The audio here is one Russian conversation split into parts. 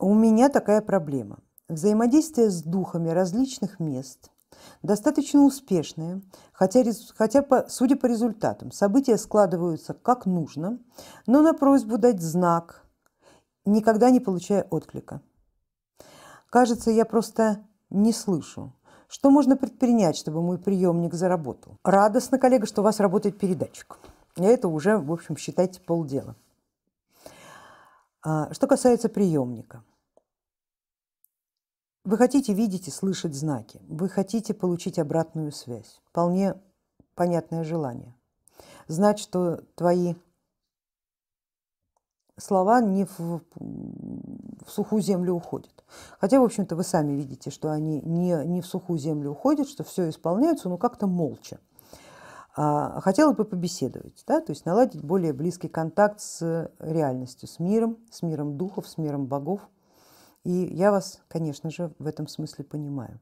У меня такая проблема. Взаимодействие с духами различных мест достаточно успешное, хотя, хотя по, судя по результатам, события складываются как нужно, но на просьбу дать знак никогда не получая отклика. Кажется, я просто не слышу. Что можно предпринять, чтобы мой приемник заработал? Радостно, коллега, что у вас работает передатчик. И это уже, в общем, считайте полдела. А, что касается приемника. Вы хотите видеть и слышать знаки, вы хотите получить обратную связь. Вполне понятное желание. Знать, что твои слова не в, в сухую землю уходят. Хотя, в общем-то, вы сами видите, что они не, не в сухую землю уходят, что все исполняется, но как-то молча. А, хотела бы побеседовать, да, то есть наладить более близкий контакт с реальностью, с миром, с миром духов, с миром богов. И я вас, конечно же, в этом смысле понимаю.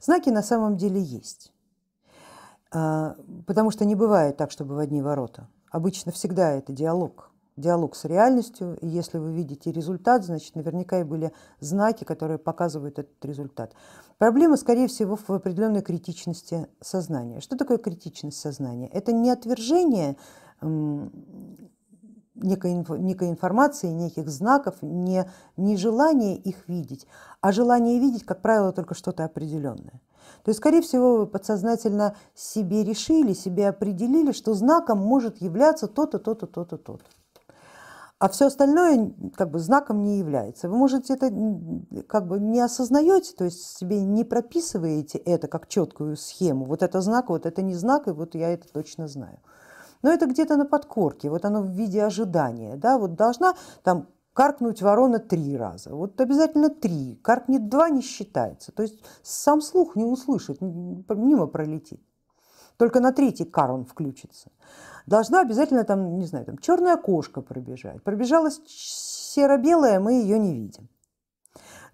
Знаки на самом деле есть, а, потому что не бывает так, чтобы в одни ворота. Обычно всегда это диалог, диалог с реальностью, и если вы видите результат, значит наверняка и были знаки, которые показывают этот результат. Проблема, скорее всего, в определенной критичности сознания. Что такое критичность сознания? Это не отвержение некой, некой информации, неких знаков, не, не желание их видеть, а желание видеть, как правило, только что-то определенное. То есть, скорее всего, вы подсознательно себе решили, себе определили, что знаком может являться то-то, то-то, то-то, то-то а все остальное как бы знаком не является. Вы можете это как бы не осознаете, то есть себе не прописываете это как четкую схему. Вот это знак, вот это не знак, и вот я это точно знаю. Но это где-то на подкорке, вот оно в виде ожидания. Да? Вот должна там каркнуть ворона три раза. Вот обязательно три. Каркнет два не считается. То есть сам слух не услышит, мимо пролетит. Только на третий кар он включится должна обязательно там, не знаю, там черная кошка пробежать. Пробежалась серо-белая, мы ее не видим.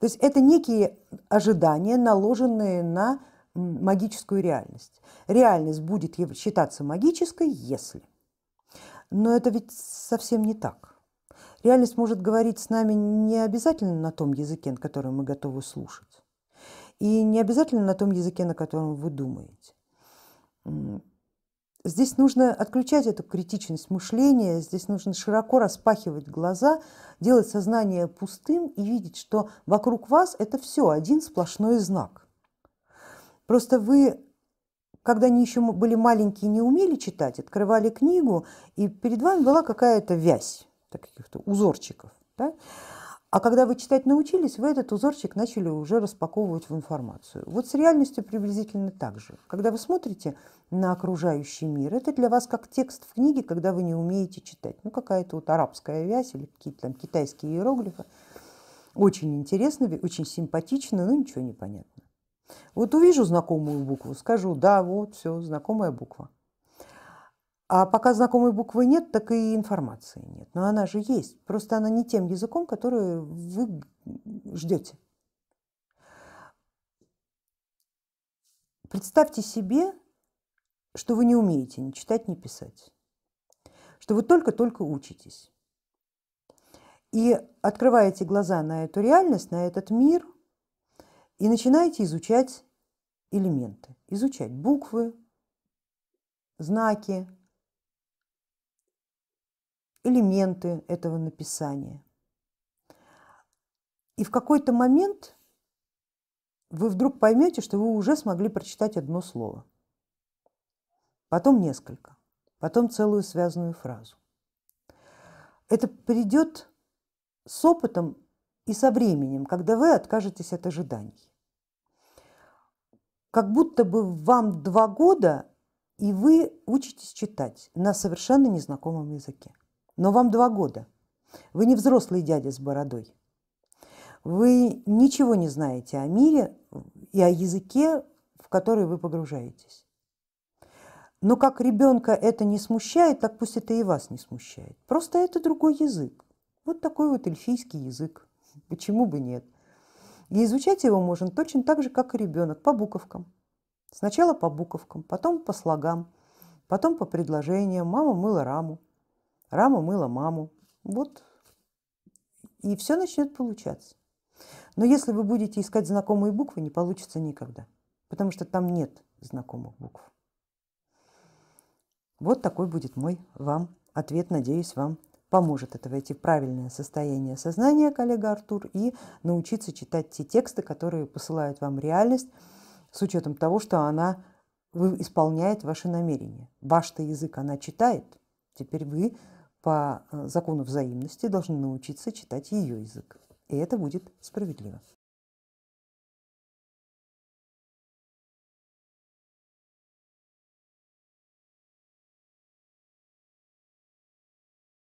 То есть это некие ожидания, наложенные на магическую реальность. Реальность будет считаться магической, если. Но это ведь совсем не так. Реальность может говорить с нами не обязательно на том языке, на котором мы готовы слушать. И не обязательно на том языке, на котором вы думаете. Здесь нужно отключать эту критичность мышления, здесь нужно широко распахивать глаза, делать сознание пустым и видеть, что вокруг вас это все один сплошной знак. Просто вы, когда они еще были маленькие, не умели читать, открывали книгу, и перед вами была какая-то вязь, каких-то узорчиков. Да? А когда вы читать научились, вы этот узорчик начали уже распаковывать в информацию. Вот с реальностью приблизительно так же. Когда вы смотрите на окружающий мир, это для вас как текст в книге, когда вы не умеете читать. Ну, какая-то вот арабская вязь или какие-то там китайские иероглифы. Очень интересно, очень симпатично, но ничего не понятно. Вот увижу знакомую букву, скажу, да, вот, все, знакомая буква. А пока знакомой буквы нет, так и информации нет. Но она же есть. Просто она не тем языком, который вы ждете. Представьте себе, что вы не умеете ни читать, ни писать. Что вы только-только учитесь. И открываете глаза на эту реальность, на этот мир, и начинаете изучать элементы, изучать буквы, знаки, элементы этого написания. И в какой-то момент вы вдруг поймете, что вы уже смогли прочитать одно слово, потом несколько, потом целую связанную фразу. Это придет с опытом и со временем, когда вы откажетесь от ожиданий. Как будто бы вам два года, и вы учитесь читать на совершенно незнакомом языке но вам два года. Вы не взрослый дядя с бородой. Вы ничего не знаете о мире и о языке, в который вы погружаетесь. Но как ребенка это не смущает, так пусть это и вас не смущает. Просто это другой язык. Вот такой вот эльфийский язык. Почему бы нет? И изучать его можно точно так же, как и ребенок, по буковкам. Сначала по буковкам, потом по слогам, потом по предложениям. Мама мыла раму. Рама мыла маму. Вот. И все начнет получаться. Но если вы будете искать знакомые буквы, не получится никогда, потому что там нет знакомых букв. Вот такой будет мой вам ответ, надеюсь, вам поможет это войти в правильное состояние сознания, коллега Артур, и научиться читать те тексты, которые посылают вам реальность, с учетом того, что она исполняет ваши намерения. Ваш-то язык она читает, теперь вы по э, закону взаимности должны научиться читать ее язык, и это будет справедливо.